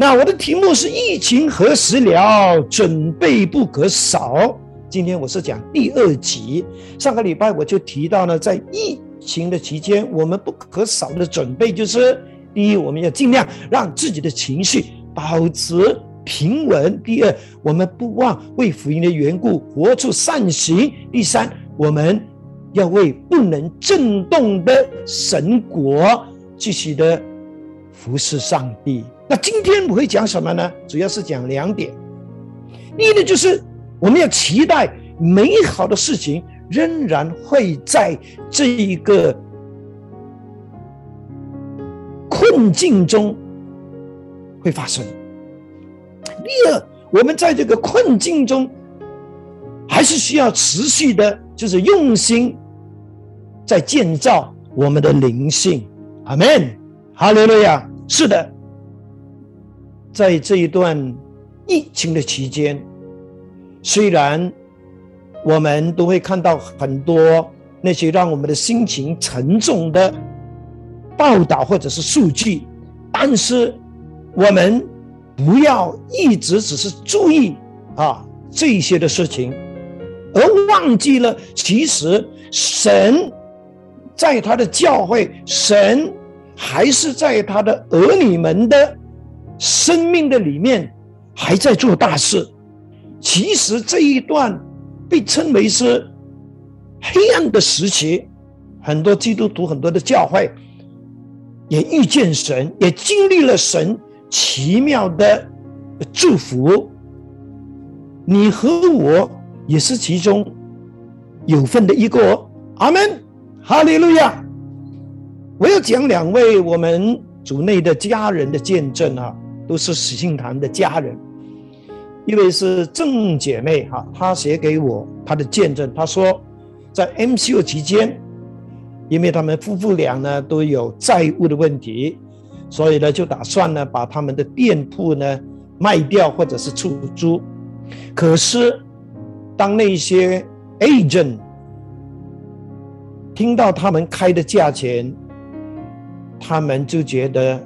那我的题目是疫情何时了？准备不可少。今天我是讲第二集。上个礼拜我就提到呢，在疫情的期间，我们不可少的准备就是：第一，我们要尽量让自己的情绪保持平稳；第二，我们不忘为福音的缘故活出善行；第三，我们要为不能震动的神国继续的服侍上帝。那今天我会讲什么呢？主要是讲两点。第一呢，就是我们要期待美好的事情仍然会在这一个困境中会发生。第二，我们在这个困境中还是需要持续的，就是用心在建造我们的灵性。阿门，哈利路亚。是的。在这一段疫情的期间，虽然我们都会看到很多那些让我们的心情沉重的报道或者是数据，但是我们不要一直只是注意啊这些的事情，而忘记了其实神在他的教会，神还是在他的儿女们的。生命的里面还在做大事，其实这一段被称为是黑暗的时期，很多基督徒、很多的教会也遇见神，也经历了神奇妙的祝福。你和我也是其中有份的一个。阿门，哈利路亚！我要讲两位我们组内的家人的见证啊。都是喜信堂的家人，一位是郑姐妹哈，她写给我她的见证，她说在 MCO 期间，因为他们夫妇俩呢都有债务的问题，所以呢就打算呢把他们的店铺呢卖掉或者是出租，可是当那些 agent 听到他们开的价钱，他们就觉得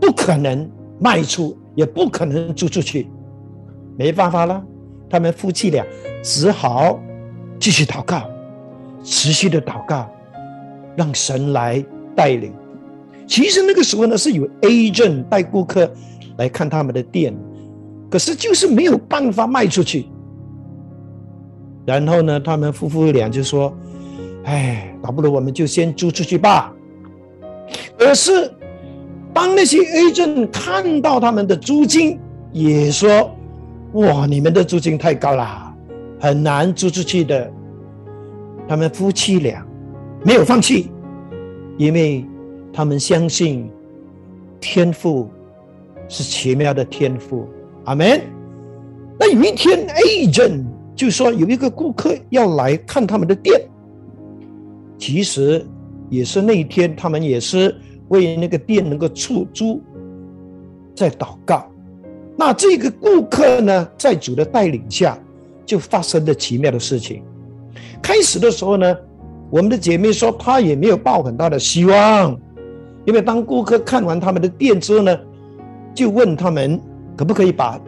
不可能。卖出也不可能租出去，没办法了，他们夫妻俩只好继续祷告，持续的祷告，让神来带领。其实那个时候呢，是有 agent 带顾客来看他们的店，可是就是没有办法卖出去。然后呢，他们夫妇俩就说：“哎，倒不如我们就先租出去吧。”可是。当那些 agent 看到他们的租金，也说：“哇，你们的租金太高了，很难租出去的。”他们夫妻俩没有放弃，因为他们相信天赋是奇妙的天赋。阿门。那有一天，agent 就说有一个顾客要来看他们的店，其实也是那一天，他们也是。为那个店能够出租，在祷告。那这个顾客呢，在主的带领下，就发生了奇妙的事情。开始的时候呢，我们的姐妹说她也没有抱很大的希望，因为当顾客看完他们的店之后呢，就问他们可不可以把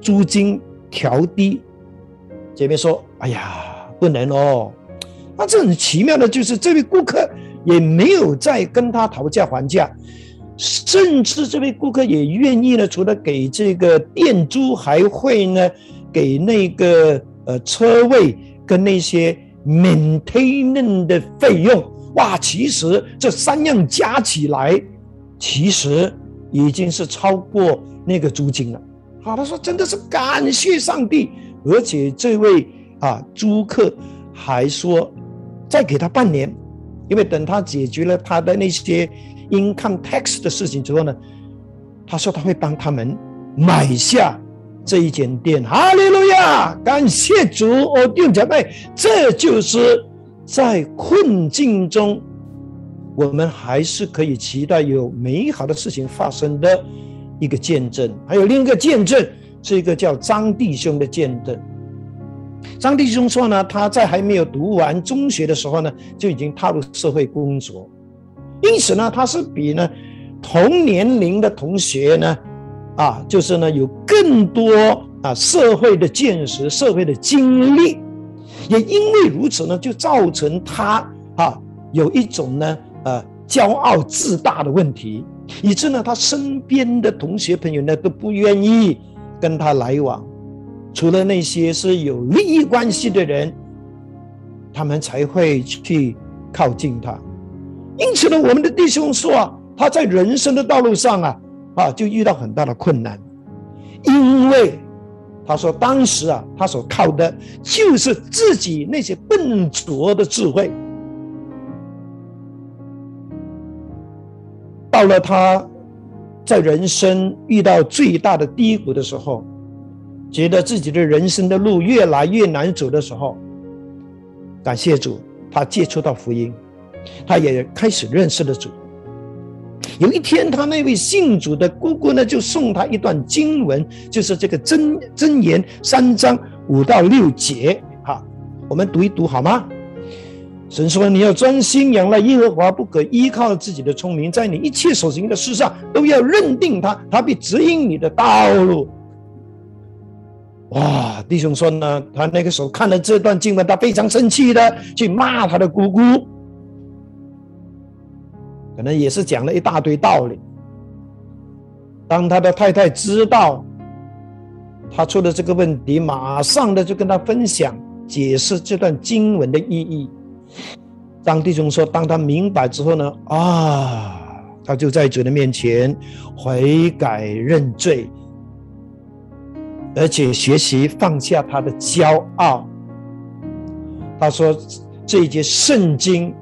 租金调低。姐妹说：“哎呀，不能哦。”那这很奇妙的就是这位顾客。也没有再跟他讨价还价，甚至这位顾客也愿意呢，除了给这个店租，还会呢给那个呃车位跟那些 maintenance 的费用。哇，其实这三样加起来，其实已经是超过那个租金了。好，他说真的是感谢上帝，而且这位啊租客还说再给他半年。因为等他解决了他的那些 income tax 的事情之后呢，他说他会帮他们买下这一间店。哈利路亚，感谢主！哦，弟兄姐妹，这就是在困境中，我们还是可以期待有美好的事情发生的一个见证。还有另一个见证，是一个叫张弟兄的见证。张弟兄说呢，他在还没有读完中学的时候呢，就已经踏入社会工作，因此呢，他是比呢同年龄的同学呢啊，就是呢有更多啊社会的见识、社会的经历，也因为如此呢，就造成他啊有一种呢呃骄傲自大的问题，以致呢他身边的同学朋友呢都不愿意跟他来往，除了那些是有利益关系的人，他们才会去靠近他。因此呢，我们的弟兄说啊，他在人生的道路上啊。啊，就遇到很大的困难，因为他说当时啊，他所靠的就是自己那些笨拙的智慧。到了他在人生遇到最大的低谷的时候，觉得自己的人生的路越来越难走的时候，感谢主，他接触到福音，他也开始认识了主。有一天，他那位信主的姑姑呢，就送他一段经文，就是这个真真言三章五到六节。哈，我们读一读好吗？神说：“你要专心仰赖耶和华，不可依靠自己的聪明，在你一切所行的事上都要认定他，他必指引你的道路。”哇，弟兄说呢，他那个时候看了这段经文，他非常生气的去骂他的姑姑。可能也是讲了一大堆道理。当他的太太知道他出了这个问题，马上的就跟他分享解释这段经文的意义。当弟兄说，当他明白之后呢，啊，他就在主的面前悔改认罪，而且学习放下他的骄傲。他说这一节圣经，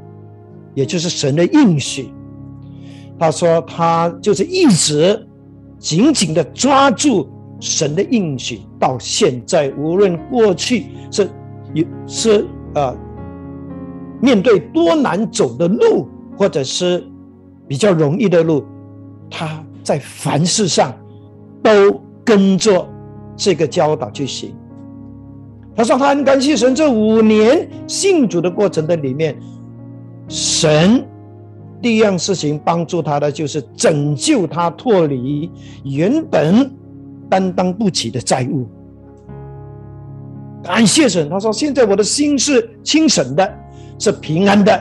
也就是神的应许。他说：“他就是一直紧紧的抓住神的应许，到现在，无论过去是有是呃面对多难走的路，或者是比较容易的路，他在凡事上都跟着这个教导去行。他说他很感谢神，这五年信主的过程的里面，神。”第一样事情帮助他的就是拯救他脱离原本担当不起的债务。感谢神，他说现在我的心是清省的，是平安的。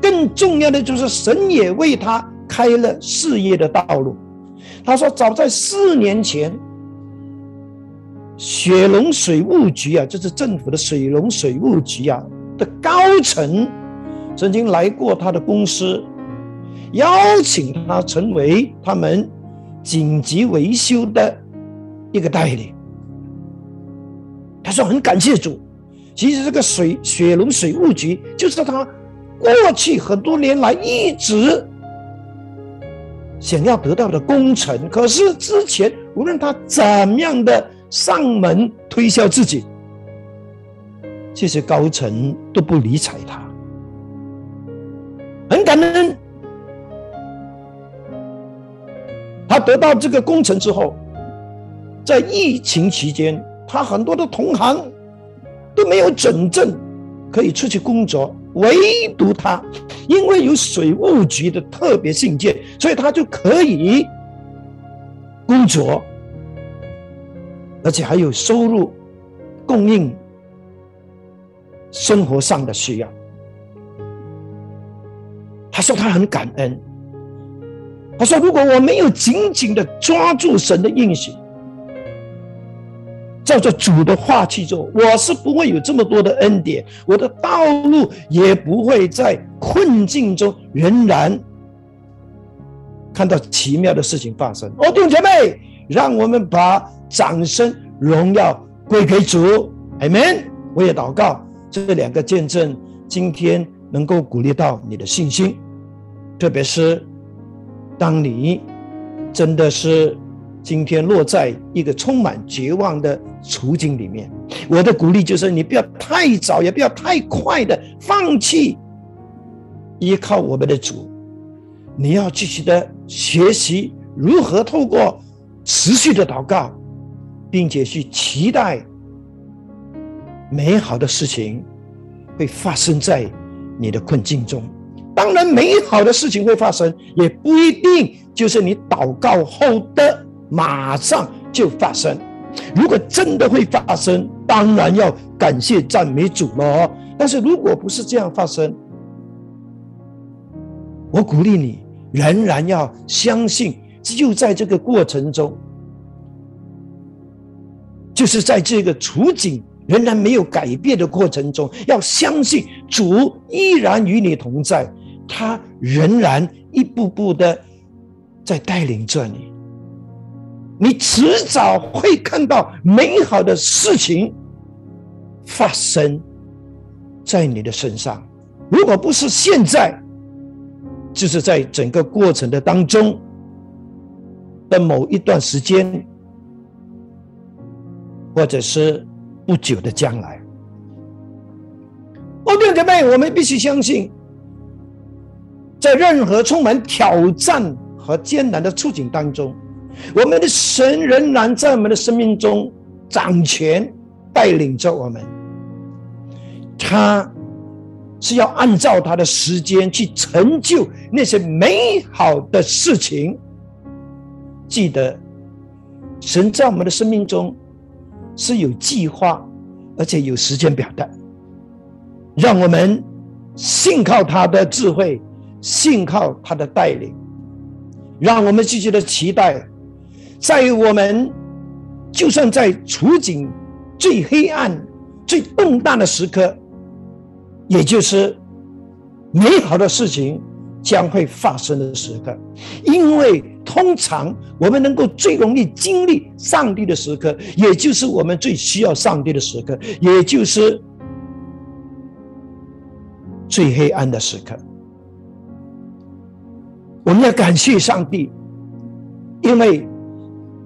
更重要的就是神也为他开了事业的道路。他说早在四年前，雪龙水务局啊，就是政府的水龙水务局啊的高层曾经来过他的公司。邀请他成为他们紧急维修的一个代理。他说很感谢主。其实这个水雪龙水务局就是他过去很多年来一直想要得到的工程。可是之前无论他怎么样的上门推销自己，这些高层都不理睬他。很感恩。他得到这个工程之后，在疫情期间，他很多的同行都没有准证可以出去工作，唯独他，因为有水务局的特别信件，所以他就可以工作，而且还有收入供应生活上的需要。他说他很感恩。他说：“如果我没有紧紧的抓住神的应许，照着主的话去做，我是不会有这么多的恩典，我的道路也不会在困境中仍然看到奇妙的事情发生。”哦，弟兄姐妹，让我们把掌声荣耀归给主，Amen。我也祷告这两个见证今天能够鼓励到你的信心，特别是。当你真的是今天落在一个充满绝望的处境里面，我的鼓励就是：你不要太早，也不要太快的放弃依靠我们的主。你要继续的学习如何透过持续的祷告，并且去期待美好的事情会发生在你的困境中。当然，美好的事情会发生，也不一定就是你祷告后的马上就发生。如果真的会发生，当然要感谢赞美主了。但是如果不是这样发生，我鼓励你仍然要相信，就在这个过程中，就是在这个处境仍然没有改变的过程中，要相信主依然与你同在，他仍然一步步的在带领着你。你迟早会看到美好的事情发生在你的身上。如果不是现在，就是在整个过程的当中的某一段时间，或者是不久的将来。哦，弟兄姐妹，我们必须相信，在任何充满挑战和艰难的处境当中。我们的神仍然在我们的生命中掌权，带领着我们。他是要按照他的时间去成就那些美好的事情。记得，神在我们的生命中是有计划，而且有时间表的。让我们信靠他的智慧，信靠他的带领，让我们继续的期待。在我们就算在处境最黑暗、最动荡的时刻，也就是美好的事情将会发生的时刻，因为通常我们能够最容易经历上帝的时刻，也就是我们最需要上帝的时刻，也就是最黑暗的时刻。我们要感谢上帝，因为。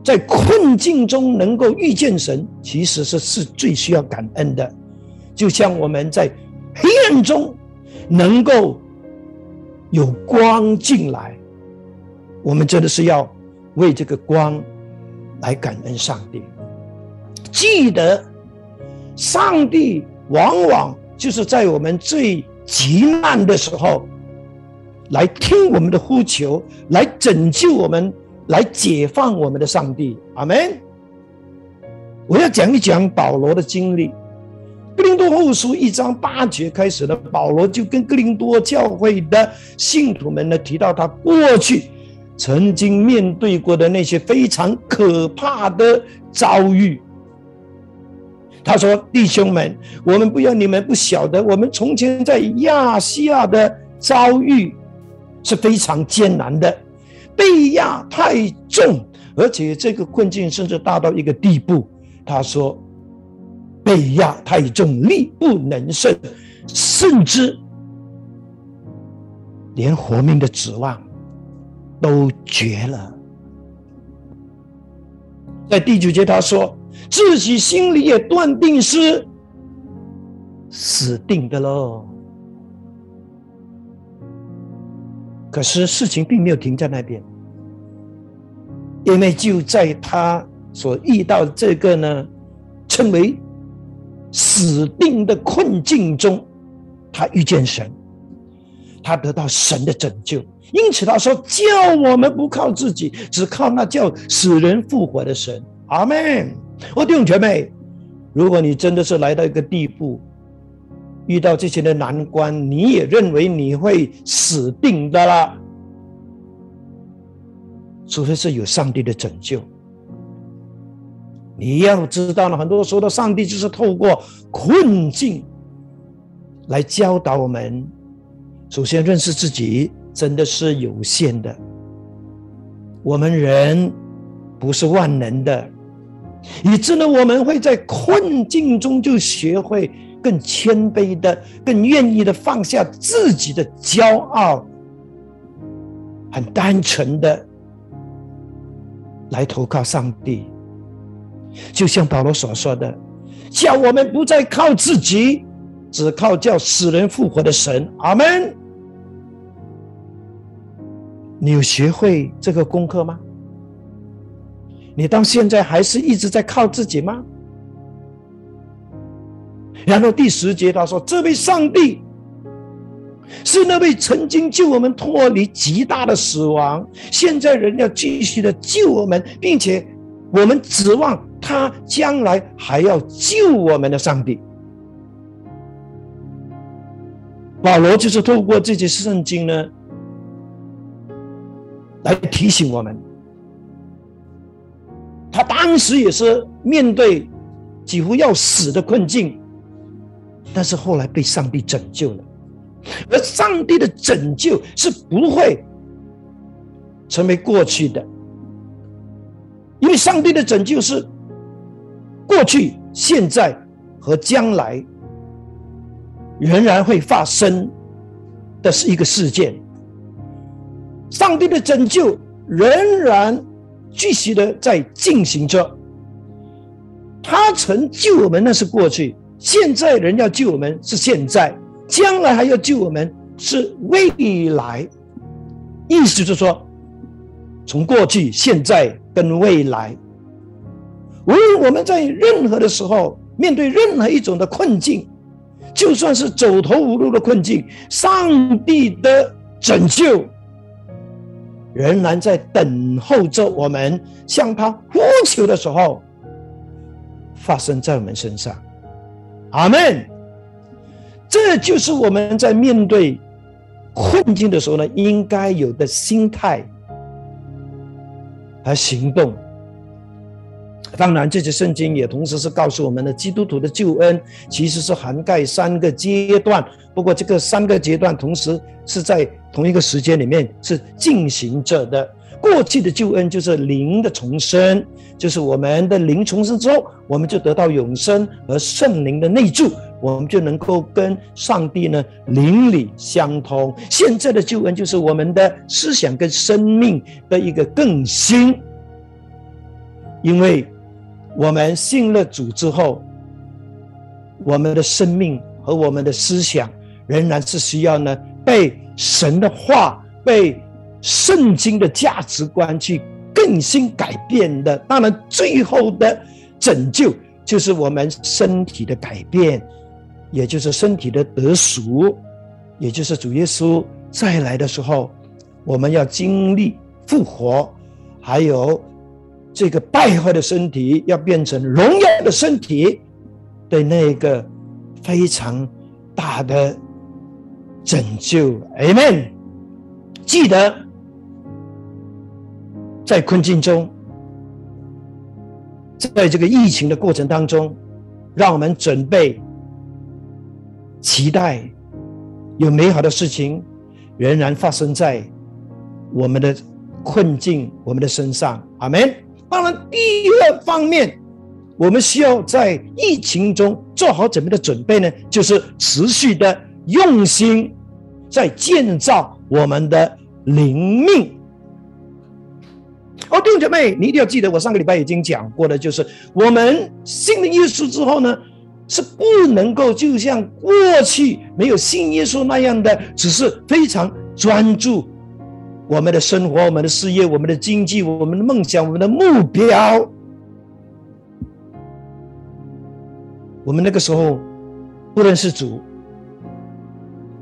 在困境中能够遇见神，其实是是最需要感恩的。就像我们在黑暗中能够有光进来，我们真的是要为这个光来感恩上帝。记得，上帝往往就是在我们最急难的时候，来听我们的呼求，来拯救我们。来解放我们的上帝，阿门。我要讲一讲保罗的经历。哥林多后书一章八节开始的，保罗就跟哥林多教会的信徒们呢提到他过去曾经面对过的那些非常可怕的遭遇。他说：“弟兄们，我们不要你们不晓得，我们从前在亚细亚的遭遇是非常艰难的。”被压太重，而且这个困境甚至大到一个地步。他说：“被压太重，力不能胜，甚至连活命的指望都绝了。”在第九节，他说：“自己心里也断定是死定的喽。”可是事情并没有停在那边，因为就在他所遇到这个呢，称为死定的困境中，他遇见神，他得到神的拯救。因此他说：“叫我们不靠自己，只靠那叫死人复活的神。”阿门。我弟兄姐妹，如果你真的是来到一个地步，遇到这些的难关，你也认为你会死定的了，除非是有上帝的拯救。你要知道呢，很多时候的上帝就是透过困境来教导我们，首先认识自己真的是有限的，我们人不是万能的，以致呢，我们会在困境中就学会。更谦卑的，更愿意的放下自己的骄傲，很单纯的来投靠上帝。就像保罗所说的，叫我们不再靠自己，只靠叫死人复活的神。阿门。你有学会这个功课吗？你到现在还是一直在靠自己吗？然后第十节他说：“这位上帝是那位曾经救我们脱离极大的死亡，现在人要继续的救我们，并且我们指望他将来还要救我们的上帝。保罗就是透过这些圣经呢，来提醒我们。他当时也是面对几乎要死的困境，但是后来被上帝拯救了。而上帝的拯救是不会成为过去的，因为上帝的拯救是过去、现在和将来仍然会发生的是一个事件。上帝的拯救仍然继续的在进行着，他曾救我们那是过去，现在人要救我们是现在。将来还要救我们，是未来，意思就是说，从过去、现在跟未来，无论我们在任何的时候面对任何一种的困境，就算是走投无路的困境，上帝的拯救仍然在等候着我们向他呼求的时候发生在我们身上。阿门。这就是我们在面对困境的时候呢，应该有的心态和行动。当然，这些圣经也同时是告诉我们的，基督徒的救恩其实是涵盖三个阶段。不过，这个三个阶段同时是在同一个时间里面是进行着的。过去的救恩就是灵的重生，就是我们的灵重生之后，我们就得到永生和圣灵的内住。我们就能够跟上帝呢邻里相通。现在的救恩就是我们的思想跟生命的一个更新，因为我们信了主之后，我们的生命和我们的思想仍然是需要呢被神的话、被圣经的价值观去更新改变的。当然，最后的拯救就是我们身体的改变。也就是身体的得赎，也就是主耶稣再来的时候，我们要经历复活，还有这个败坏的身体要变成荣耀的身体的那个非常大的拯救。Amen。记得在困境中，在这个疫情的过程当中，让我们准备。期待有美好的事情仍然发生在我们的困境、我们的身上。阿门。当然，第二方面，我们需要在疫情中做好怎么的准备呢？就是持续的用心在建造我们的灵命。哦，弟兄姐妹，你一定要记得，我上个礼拜已经讲过的，就是我们信了耶稣之后呢。是不能够就像过去没有信耶稣那样的，只是非常专注我们的生活、我们的事业、我们的经济、我们的梦想、我们的目标。我们那个时候不认识主，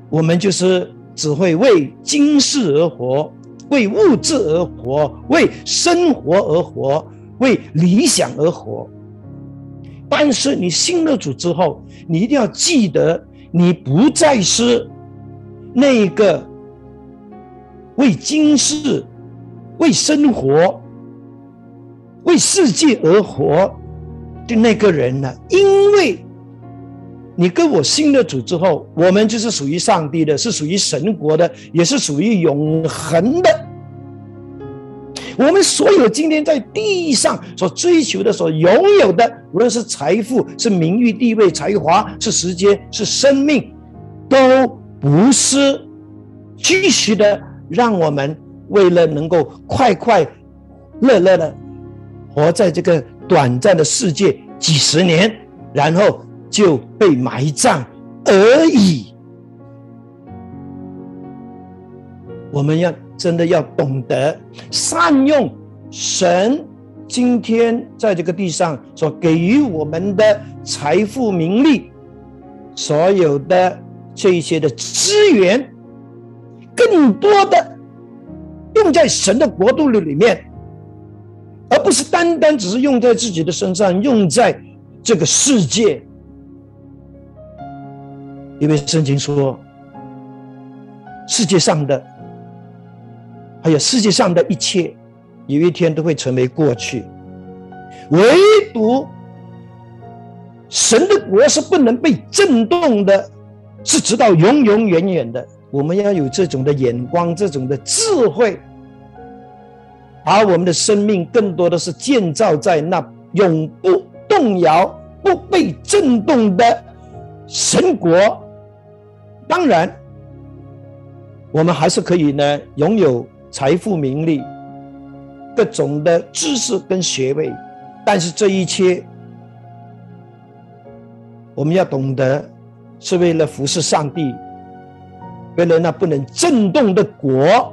我们就是只会为今世而活，为物质而活，为生活而活，为理想而活。但是你信了主之后，你一定要记得，你不再是那个为今世、为生活、为世界而活的那个人呢。因为你跟我信了主之后，我们就是属于上帝的，是属于神国的，也是属于永恒的。我们所有今天在地上所追求的、所拥有的，无论是财富、是名誉、地位、才华、是时间、是生命，都不是继续的让我们为了能够快快乐乐的活在这个短暂的世界几十年，然后就被埋葬而已。我们要。真的要懂得善用神今天在这个地上所给予我们的财富、名利，所有的这一些的资源，更多的用在神的国度里面，而不是单单只是用在自己的身上，用在这个世界。因为圣经说，世界上的还有世界上的一切，有一天都会成为过去，唯独神的国是不能被震动的，是直到永永远远的。我们要有这种的眼光，这种的智慧，把我们的生命更多的是建造在那永不动摇、不被震动的神国。当然，我们还是可以呢，拥有财富、名利、各种的知识跟学位，但是这一切，我们要懂得，是为了服侍上帝，为了那不能震动的国，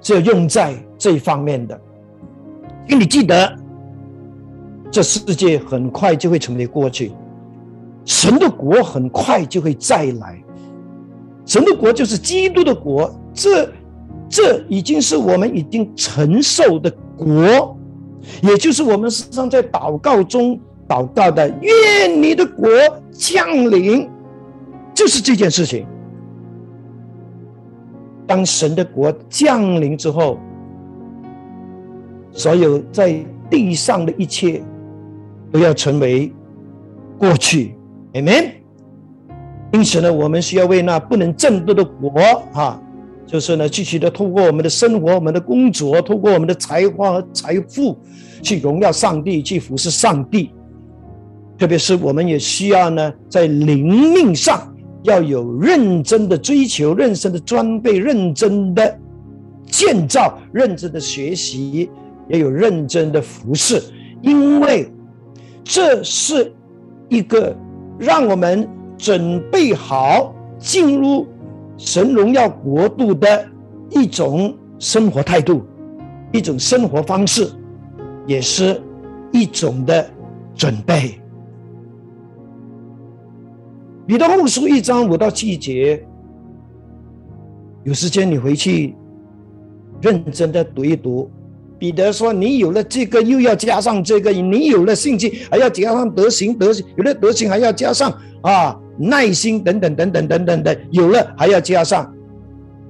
只有用在这一方面的。因为你记得，这世界很快就会成为过去。神的国很快就会再来，神的国就是基督的国，这这已经是我们已经承受的国，也就是我们时常在祷告中祷告的“愿你的国降临”，就是这件事情。当神的国降临之后，所有在地上的一切都要成为过去。Amen。因此呢，我们需要为那不能震动的国，哈，就是呢，继续的通过我们的生活、我们的工作，通过我们的才华和财富，去荣耀上帝，去服侍上帝。特别是我们也需要呢，在灵命上要有认真的追求、认真的装备、认真的建造、认真的学习，也有认真的服侍，因为这是一个。让我们准备好进入神荣耀国度的一种生活态度，一种生活方式，也是一种的准备。彼得后书一章五到七节，有时间你回去认真的读一读。彼得说：“你有了这个，又要加上这个；你有了兴趣，还要加上德行；德行有了德行，还要加上啊耐心等等等等等等的。有了还要加上。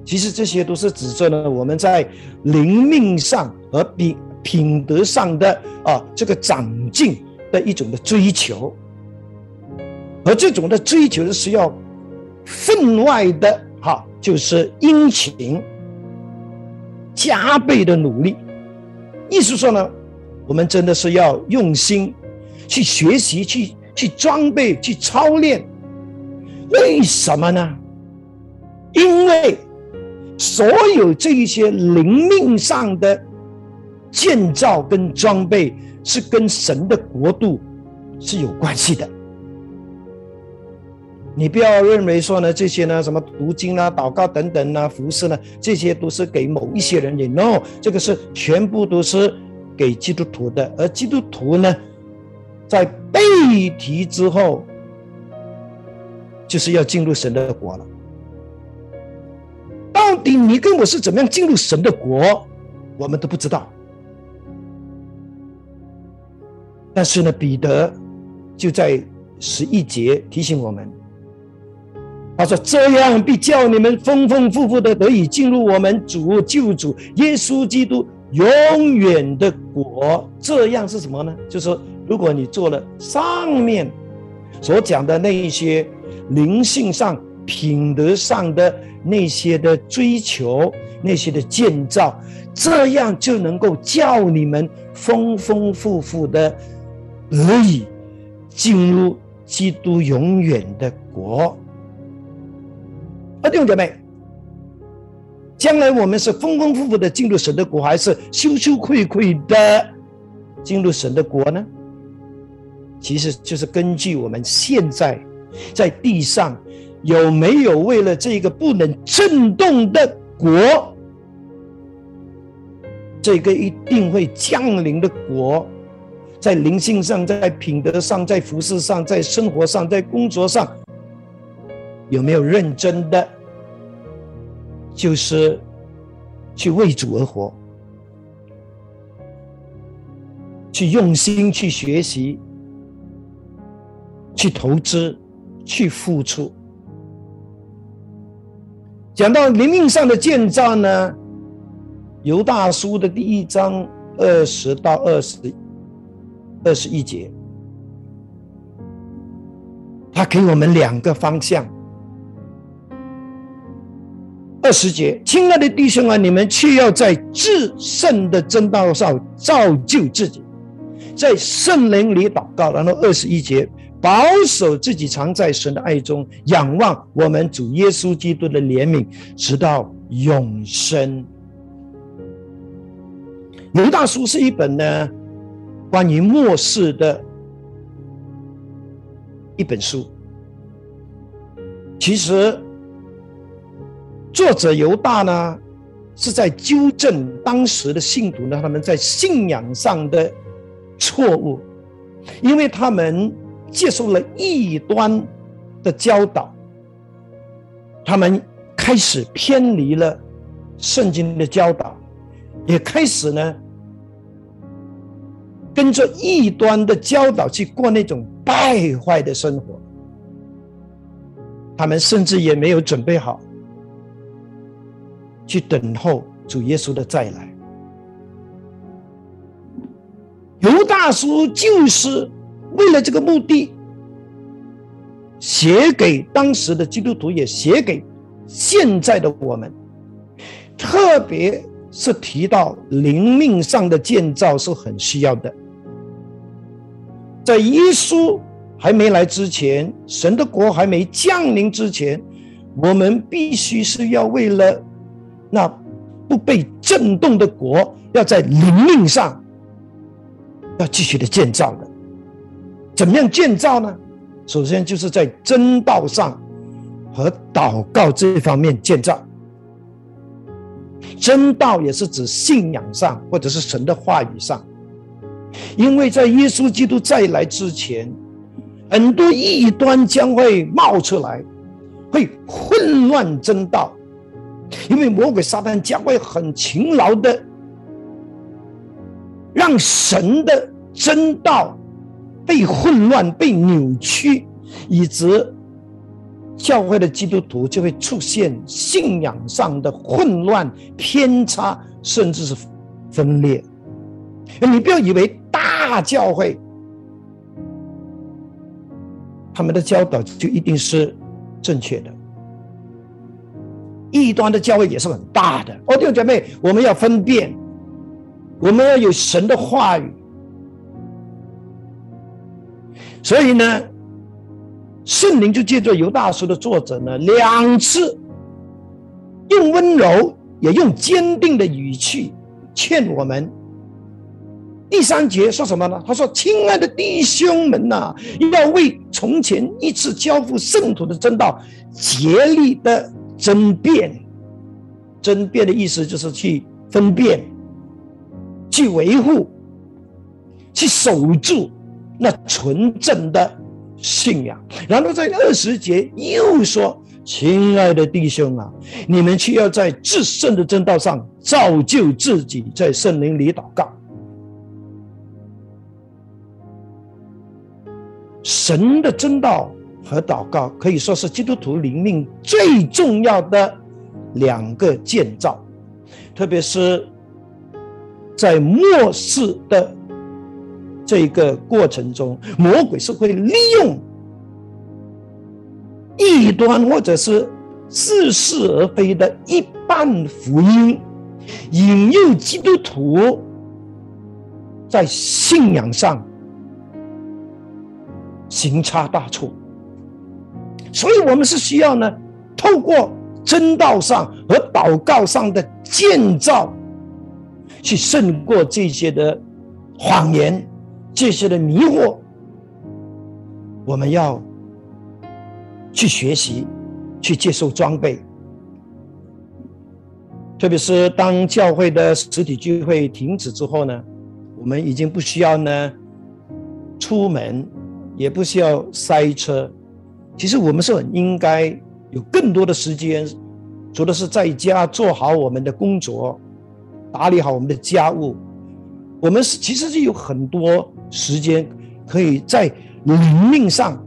其实这些都是指着呢我们在灵命上和品品德上的啊这个长进的一种的追求。而这种的追求是要分外的哈，就是殷勤、加倍的努力。”意思说呢，我们真的是要用心去学习、去去装备、去操练。为什么呢？因为所有这一些灵命上的建造跟装备，是跟神的国度是有关系的。你不要认为说呢，这些呢，什么读经啊、祷告等等啊、服饰呢，这些都是给某一些人的。no，这个是全部都是给基督徒的。而基督徒呢，在被提之后，就是要进入神的国了。到底你跟我是怎么样进入神的国，我们都不知道。但是呢，彼得就在十一节提醒我们。他说：“这样必叫你们丰丰富富的得以进入我们主救主耶稣基督永远的国。这样是什么呢？就是，如果你做了上面所讲的那一些灵性上、品德上的那些的追求、那些的建造，这样就能够叫你们丰丰富富的得以进入基督永远的国。”啊，弟兄姐妹，将来我们是丰丰富富的进入神的国，还是羞羞愧愧的进入神的国呢？其实就是根据我们现在在地上有没有为了这个不能震动的国，这个一定会降临的国，在灵性上、在品德上、在服饰上、在生活上、在工作上。有没有认真的就是去为主而活，去用心去学习，去投资，去付出。讲到灵命上的建造呢，犹大书的第一章二十到二十二十一节，他给我们两个方向。二十节，亲爱的弟兄啊，你们却要在至圣的真道上造就自己，在圣灵里祷告。然后二十一节，保守自己常在神的爱中，仰望我们主耶稣基督的怜悯，直到永生。犹大书是一本呢关于末世的一本书，其实。作者犹大呢，是在纠正当时的信徒呢，他们在信仰上的错误，因为他们接受了异端的教导，他们开始偏离了圣经的教导，也开始呢跟着异端的教导去过那种败坏的生活，他们甚至也没有准备好。去等候主耶稣的再来。犹大书就是为了这个目的，写给当时的基督徒，也写给现在的我们。特别是提到灵命上的建造是很需要的。在耶稣还没来之前，神的国还没降临之前，我们必须是要为了。那不被震动的国，要在灵命上要继续的建造的，怎么样建造呢？首先就是在真道上和祷告这一方面建造。真道也是指信仰上，或者是神的话语上，因为在耶稣基督再来之前，很多异端将会冒出来，会混乱真道。因为魔鬼撒旦将会很勤劳的，让神的真道被混乱、被扭曲，以致教会的基督徒就会出现信仰上的混乱、偏差，甚至是分裂。你不要以为大教会他们的教导就一定是正确的。异端的教会也是很大的哦，弟兄姐妹，我们要分辨，我们要有神的话语。所以呢，圣灵就借着犹大书的作者呢，两次用温柔也用坚定的语气劝我们。第三节说什么呢？他说：“亲爱的弟兄们呐，要为从前一次交付圣徒的真道竭力的。”争辩，争辩的意思就是去分辨、去维护、去守住那纯正的信仰。然后在二十节又说：“亲爱的弟兄啊，你们却要在至圣的正道上造就自己，在圣灵里祷告。神的真道。”和祷告可以说是基督徒灵命最重要的两个建造，特别是在末世的这个过程中，魔鬼是会利用异端或者是似是而非的一半福音，引诱基督徒在信仰上行差大错。所以，我们是需要呢，透过真道上和祷告上的建造，去胜过这些的谎言、这些的迷惑。我们要去学习，去接受装备。特别是当教会的实体聚会停止之后呢，我们已经不需要呢出门，也不需要塞车。其实我们是很应该有更多的时间除了是在家做好我们的工作，打理好我们的家务，我们是其实是有很多时间可以在灵命上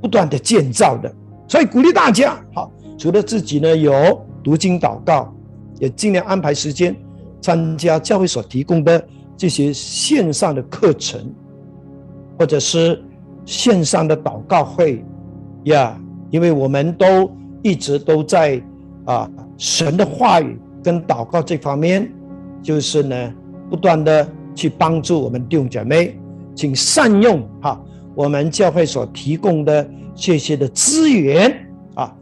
不断的建造的。所以鼓励大家，好，除了自己呢有读经祷告，也尽量安排时间参加教会所提供的这些线上的课程，或者是线上的祷告会呀，因为我们都一直都在啊神的话语跟祷告这方面，就是呢不断的去帮助我们弟兄姐妹，请善用哈我们教会所提供的。这些的资源啊，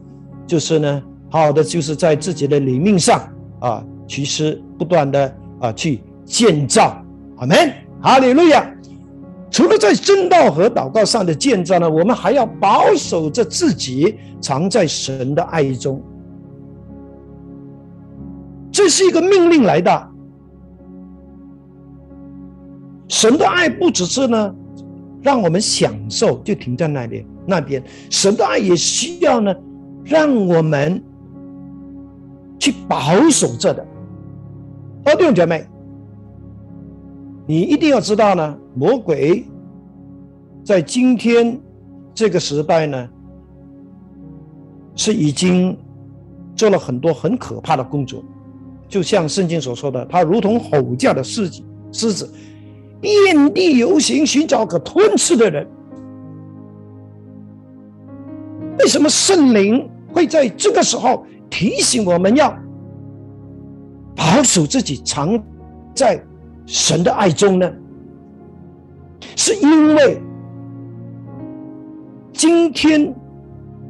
就是呢，好的，就是在自己的灵命上啊，其实不断的啊去建造，阿门，哈利路亚。除了在真道和祷告上的建造呢，我们还要保守着自己，藏在神的爱中。这是一个命令来的。神的爱不只是呢，让我们享受，就停在那里。那边神的爱也需要呢，让我们去保守着的。哦，弟兄姐妹，你一定要知道呢，魔鬼在今天这个时代呢，是已经做了很多很可怕的工作，就像圣经所说的，他如同吼叫的狮子，狮子遍地游行，寻找可吞吃的人。为什么圣灵会在这个时候提醒我们要保守自己，藏在神的爱中呢？是因为今天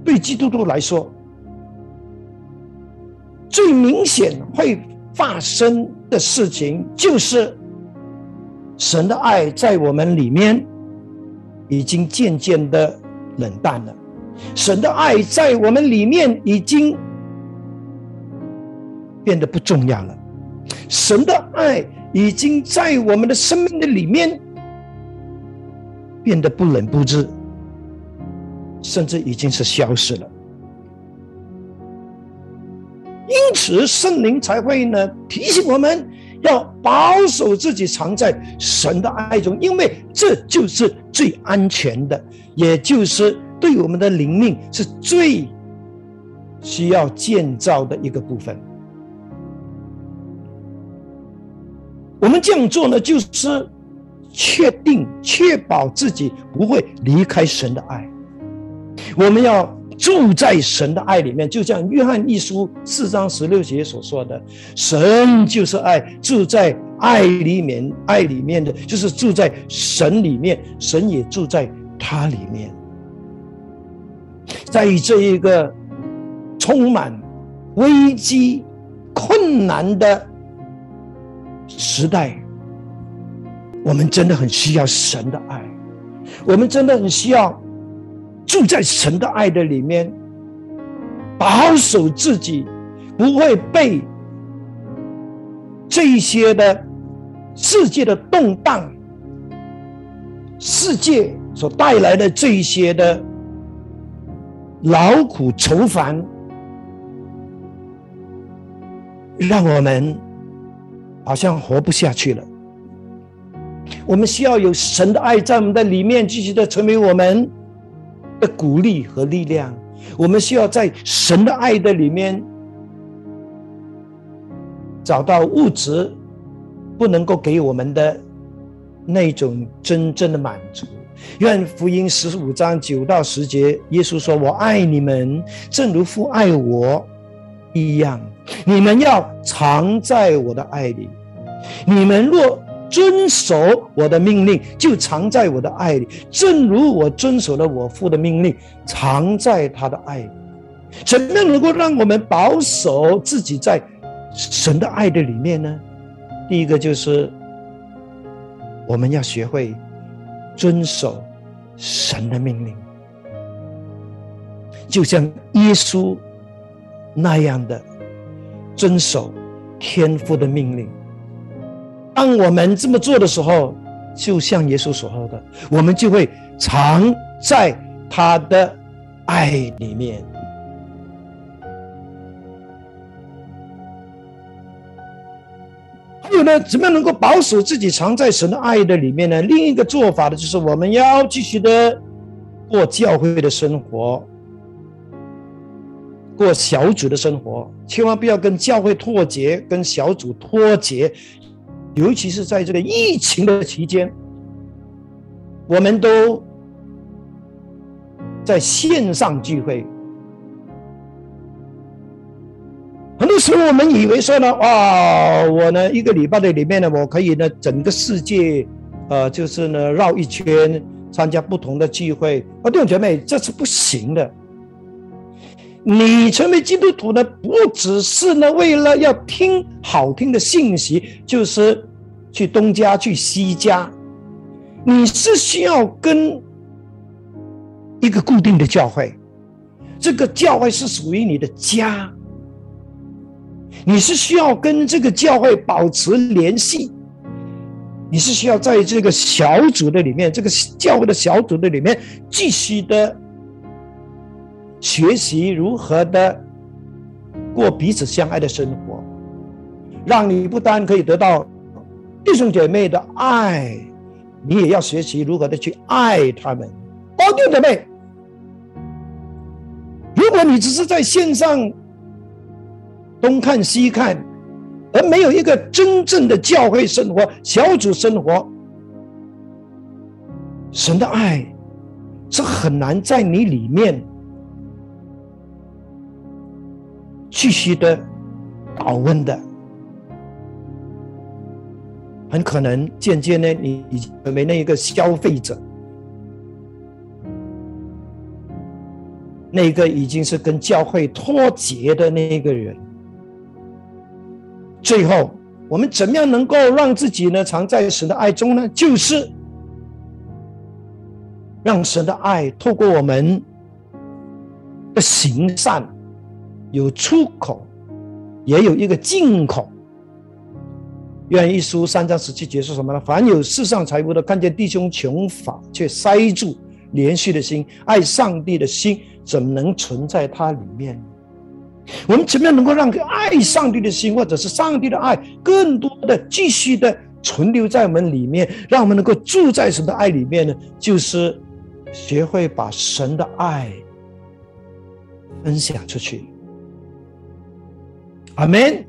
对基督徒来说，最明显会发生的事情，就是神的爱在我们里面已经渐渐的冷淡了。神的爱在我们里面已经变得不重要了，神的爱已经在我们的生命的里面变得不冷不热，甚至已经是消失了。因此，圣灵才会呢提醒我们要保守自己，藏在神的爱中，因为这就是最安全的，也就是。对我们的灵命是最需要建造的一个部分。我们这样做呢，就是确定、确保自己不会离开神的爱。我们要住在神的爱里面，就像约翰一书四章十六节所说的：“神就是爱，住在爱里面，爱里面的就是住在神里面，神也住在他里面。”在这一个充满危机、困难的时代，我们真的很需要神的爱，我们真的很需要住在神的爱的里面，保守自己不会被这一些的世界的动荡、世界所带来的这一些的。劳苦愁烦，让我们好像活不下去了。我们需要有神的爱在我们的里面，继续的成为我们的鼓励和力量。我们需要在神的爱的里面找到物质不能够给我们的那种真正的满足。愿福音十五章九到十节，耶稣说：“我爱你们，正如父爱我一样。你们要藏在我的爱里。你们若遵守我的命令，就藏在我的爱里，正如我遵守了我父的命令，藏在他的爱里。怎么样能够让我们保守自己在神的爱的里面呢？第一个就是我们要学会。”遵守神的命令，就像耶稣那样的遵守天父的命令。当我们这么做的时候就像耶稣所说的我们就会藏在他的爱里面。还有呢怎么样能够保守自己藏在神的爱的里面呢？另一个做法呢就是我们要继续的过教会的生活。过小组的生活，千万不要跟教会脱节，跟小组脱节，尤其是在这个疫情的期间，我们都在线上聚会。很多时候，我们以为说呢，哇，我呢一个礼拜的里面呢，我可以呢整个世界，呃，就是呢绕一圈，参加不同的聚会。啊，弟兄姐妹，这是不行的。你成为基督徒呢，不只是呢为了要听好听的信息，就是去东家去西家，你是需要跟一个固定的教会，这个教会是属于你的家。你是需要跟这个教会保持联系，你是需要在这个小组的里面，这个教会的小组的里面，继续的学习如何的过彼此相爱的生活，让你不单可以得到弟兄姐妹的爱，你也要学习如何的去爱他们。哦，弟兄姐妹，如果你只是在线上。东看西看，而没有一个真正的教会生活、小组生活，神的爱是很难在你里面继续的保温的。很可能渐渐呢，你已经成为那一个消费者，那个已经是跟教会脱节的那个人。最后，我们怎么样能够让自己呢藏在神的爱中呢？就是让神的爱透过我们的行善，有出口，也有一个进口。愿一书三章十七节说什么呢？凡有世上财物的，看见弟兄穷乏，却塞住连续的心，爱上帝的心，怎么能存在他里面？我们怎么样能够让爱上帝的心，或者是上帝的爱，更多的继续的存留在我们里面，让我们能够住在神的爱里面呢？就是学会把神的爱分享出去。阿门。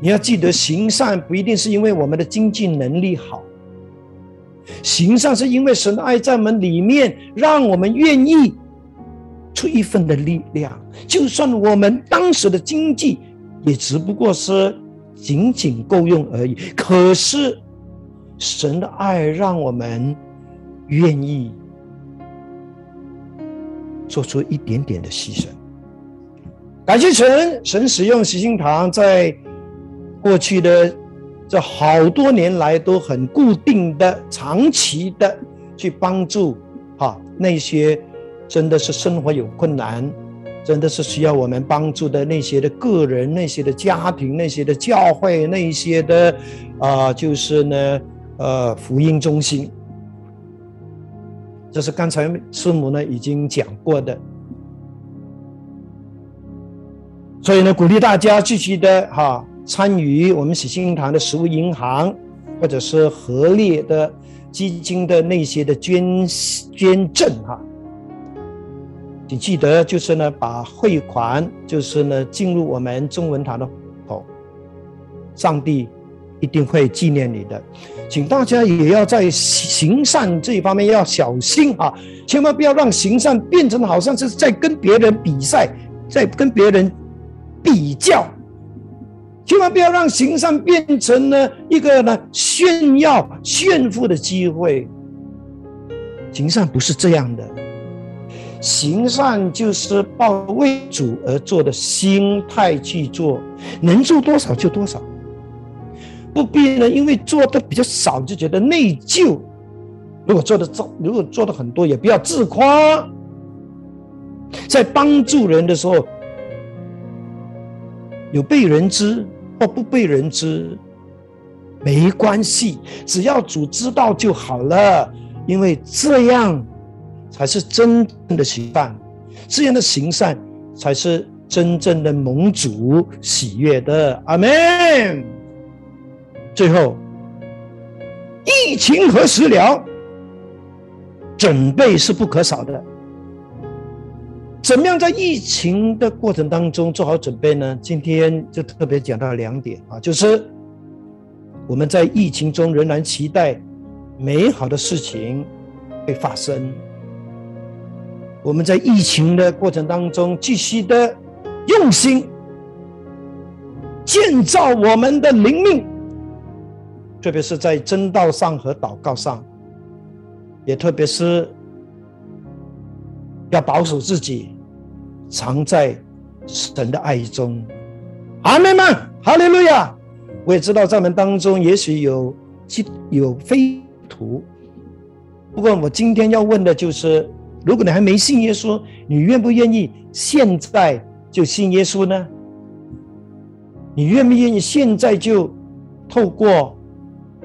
你要记得，行善不一定是因为我们的经济能力好，行善是因为神的爱在我们里面，让我们愿意。出一份的力量，就算我们当时的经济也只不过是仅仅够用而已。可是神的爱让我们愿意做出一点点的牺牲。感谢神，神使用喜心堂在过去的这好多年来都很固定的、长期的去帮助哈那些。真的是生活有困难，真的是需要我们帮助的那些的个人、那些的家庭、那些的教会、那些的啊，就是呢，呃，福音中心。这是刚才师母呢已经讲过的，所以呢，鼓励大家继续的哈参与我们喜信堂的食物银行，或者是合列的基金的那些的捐捐赠哈。请记得，就是呢，把汇款，就是呢，进入我们中文堂的口，上帝一定会纪念你的。请大家也要在行善这一方面要小心啊，千万不要让行善变成好像是在跟别人比赛，在跟别人比较，千万不要让行善变成了一个呢炫耀炫富的机会。行善不是这样的。行善就是抱为主而做的心态去做，能做多少就多少，不必呢，因为做的比较少就觉得内疚。如果做的做，如果做的很多，也不要自夸。在帮助人的时候，有被人知或不被人知，没关系，只要主知道就好了，因为这样。才是真正的行善，这样的行善才是真正的蒙主喜悦的。阿门。最后，疫情何时了？准备是不可少的。怎么样在疫情的过程当中做好准备呢？今天就特别讲到两点啊，就是我们在疫情中仍然期待美好的事情会发生。我们在疫情的过程当中继续的用心建造我们的灵命，特别是在真道上和祷告上，也特别是要保守自己。藏在神的爱中，阿门吗？哈利路亚！我也知道在我们当中也许有基有非徒，不过我今天要问的就是：如果你还没信耶稣，你愿不愿意现在就信耶稣呢？你愿不愿意现在就透过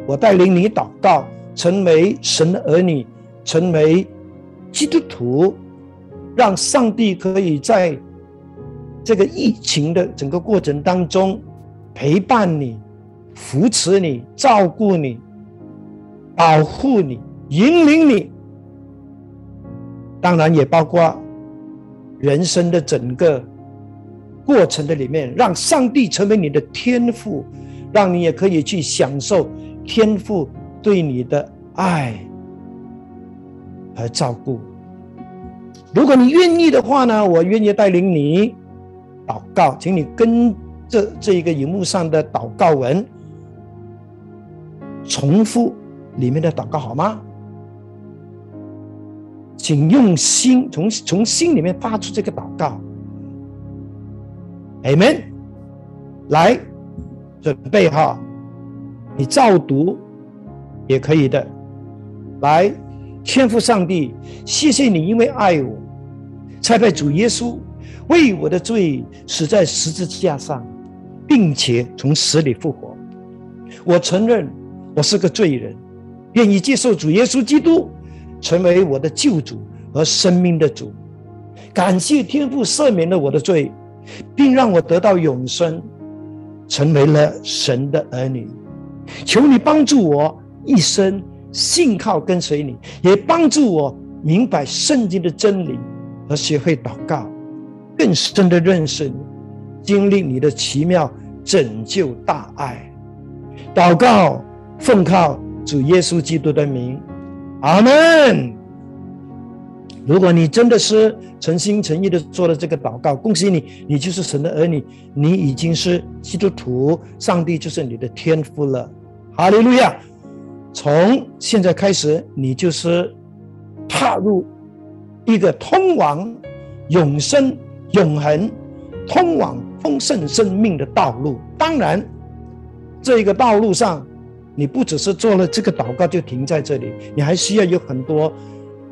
我带领你祷告，成为神的儿女，成为基督徒？让上帝可以在这个疫情的整个过程当中陪伴你、扶持你、照顾你、保护你、引领你，当然也包括人生的整个过程的里面，让上帝成为你的天赋，让你也可以去享受天赋对你的爱和照顾。如果你愿意的话呢，我愿意带领你祷告，请你跟着这一个荧幕上的祷告文重复里面的祷告，好吗？请用心从从心里面发出这个祷告，Amen。来，准备哈，你照读也可以的，来。天父上帝，谢谢你，因为爱我，才派主耶稣为我的罪死在十字架上，并且从死里复活。我承认我是个罪人，愿意接受主耶稣基督成为我的救主和生命的主。感谢天父赦免了我的罪，并让我得到永生，成为了神的儿女。求你帮助我一生。信靠跟随你，也帮助我明白圣经的真理，而学会祷告，更深的认识你，经历你的奇妙拯救大爱。祷告，奉靠主耶稣基督的名，阿门。如果你真的是诚心诚意的做了这个祷告，恭喜你，你就是神的儿女，你已经是基督徒，上帝就是你的天父了。哈利路亚。从现在开始，你就是踏入一个通往永生、永恒、通往丰盛生命的道路。当然，这一个道路上，你不只是做了这个祷告就停在这里，你还需要有很多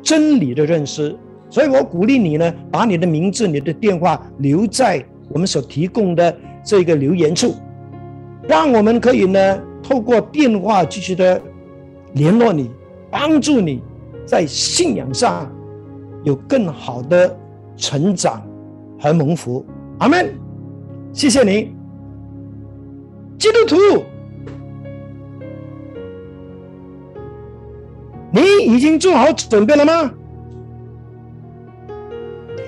真理的认识。所以我鼓励你呢，把你的名字、你的电话留在我们所提供的这个留言处，让我们可以呢，透过电话继续的。联络你，帮助你在信仰上有更好的成长和蒙福。阿门！谢谢你，基督徒，你已经做好准备了吗？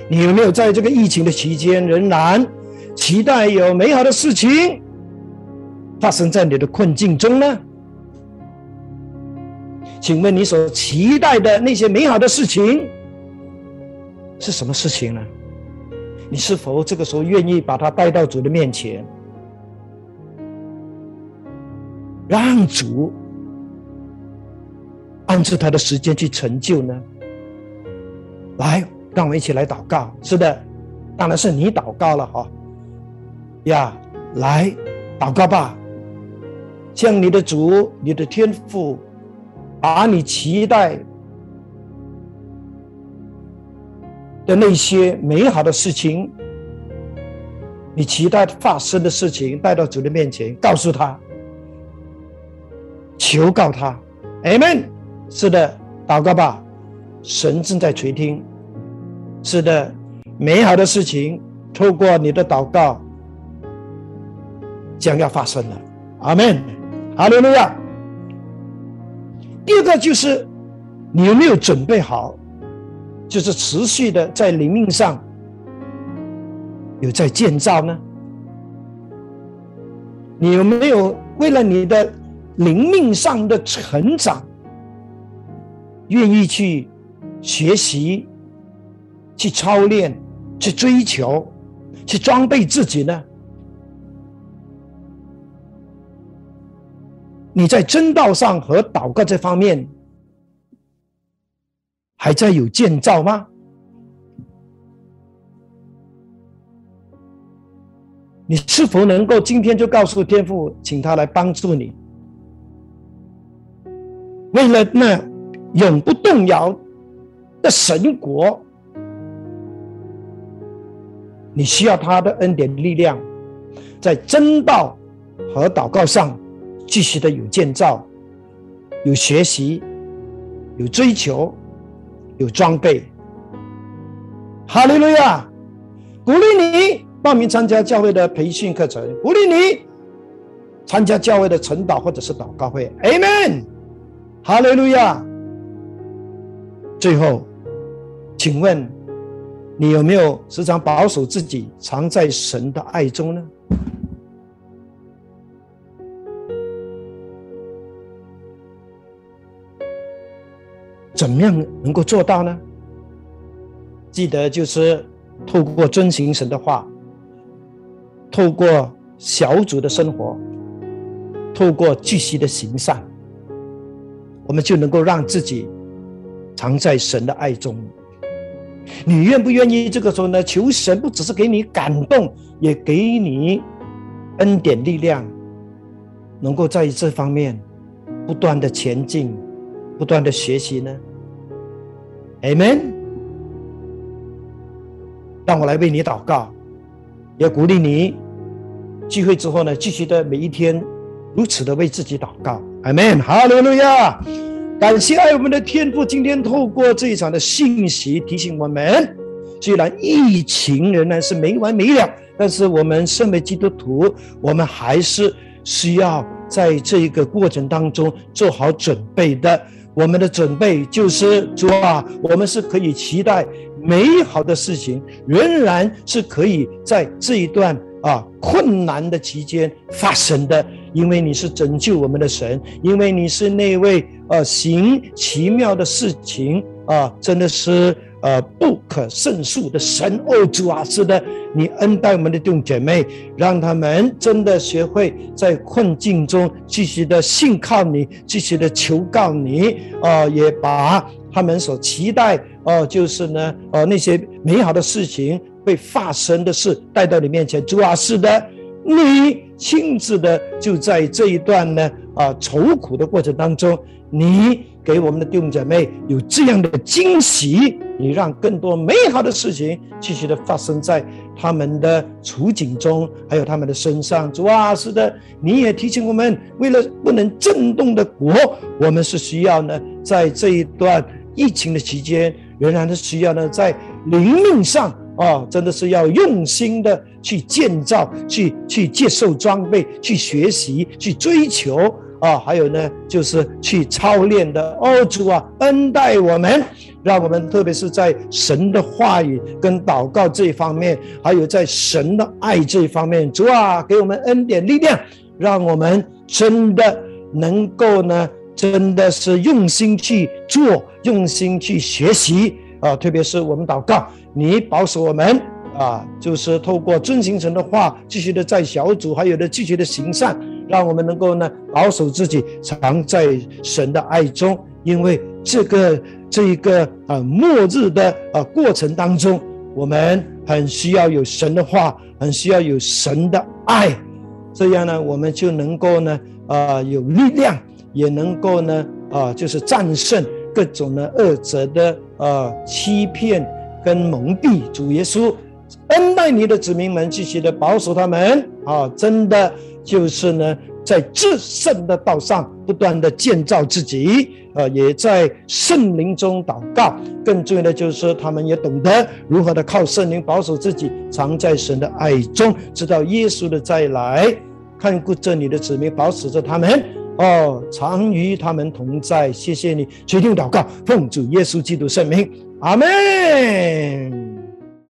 你有没有在这个疫情的期间，仍然期待有美好的事情发生在你的困境中呢？请问你所期待的那些美好的事情是什么事情呢？你是否这个时候愿意把它带到主的面前，让主按照他的时间去成就呢？来，让我们一起来祷告。是的，当然是你祷告了哈。呀，来祷告吧，向你的主、你的天父。把你期待的那些美好的事情，你期待发生的事情带到主的面前，告诉他，求告他，Amen。是的，祷告吧，神正在垂听。是的，美好的事情透过你的祷告将要发生了，阿门。哈利路亚。第二个就是你有没有准备好，就是持续的在灵命上有在建造呢？你有没有为了你的灵命上的成长，愿意去学习、去操练、去追求、去装备自己呢？你在真道上和祷告这方面，还在有建造吗？你是否能够今天就告诉天父，请他来帮助你？为了那永不动摇的神国，你需要他的恩典力量，在真道和祷告上继续的有建造、有学习、有追求、有装备。哈利路亚！鼓励你。报名参加教会的培训课程，鼓励你参加教会的晨祷或者是祷告会。Amen，哈利路亚。最后，请问你有没有时常保守自己，藏在神的爱中呢？怎么样能够做到呢？记得就是透过遵行神的话。透过小组的生活，透过继续的行善，我们就能够让自己藏在神的爱中。你愿不愿意这个时候呢？求神不只是给你感动，也给你恩典力量，能够在这方面不断的前进，不断的学习呢？Amen。让我来为你祷告。也鼓励你聚会之后呢，继续的每一天如此的为自己祷告。Amen，，哈利路亚！感谢爱我们的天父，今天透过这一场的信息提醒我们，虽然疫情仍然是没完没了，但是我们身为基督徒，我们还是需要在这一个过程当中做好准备的。我们的准备就是主啊，我们是可以期待美好的事情，仍然是可以在这一段啊困难的期间发生的，因为你是拯救我们的神，因为你是那位呃行奇妙的事情啊，真的是。呃，不可胜数的神哦，主啊，是的，你恩待我们的弟兄姐妹，让他们真的学会在困境中继续的信靠你，继续的求告你，呃，也把他们所期待，呃，就是呢，呃，那些美好的事情会发生的事带到你面前，主啊，是的，你亲自的就在这一段呢，啊，愁苦的过程当中，你。给我们的弟兄姐妹有这样的惊喜，你让更多美好的事情继续的发生在他们的处境中，还有他们的身上。主啊，是的，你也提醒我们，为了不能震动的国，我们是需要呢，在这一段疫情的期间，仍然是需要呢，在灵命上啊，真的是要用心的去建造，去去接受装备，去学习，去追求。啊，还有呢，就是去操练的哦，主啊，恩待我们，让我们特别是在神的话语跟祷告这一方面，还有在神的爱这一方面，主啊，给我们恩典力量，让我们真的能够呢，真的是用心去做，用心去学习啊，特别是我们祷告，你保守我们。啊，就是透过遵行神的话，继续的在小组，还有的继续的行善，让我们能够呢保守自己，藏在神的爱中。因为这个这一个啊末日的啊过程当中，我们很需要有神的话，很需要有神的爱，这样呢，我们就能够呢啊有力量，也能够呢啊就是战胜各种的恶者的呃欺骗跟蒙蔽。主耶稣。恩待你的子民们，继续的保守他们啊！真的就是呢，在至圣的道上不断的建造自己，呃，也在圣灵中祷告。更重要的就是说，他们也懂得如何的靠圣灵保守自己，藏在神的爱中，直到耶稣的再来，看顾着你的子民，保守着他们，哦，常与他们同在。谢谢你，决定祷告，奉主耶稣基督圣名，阿门。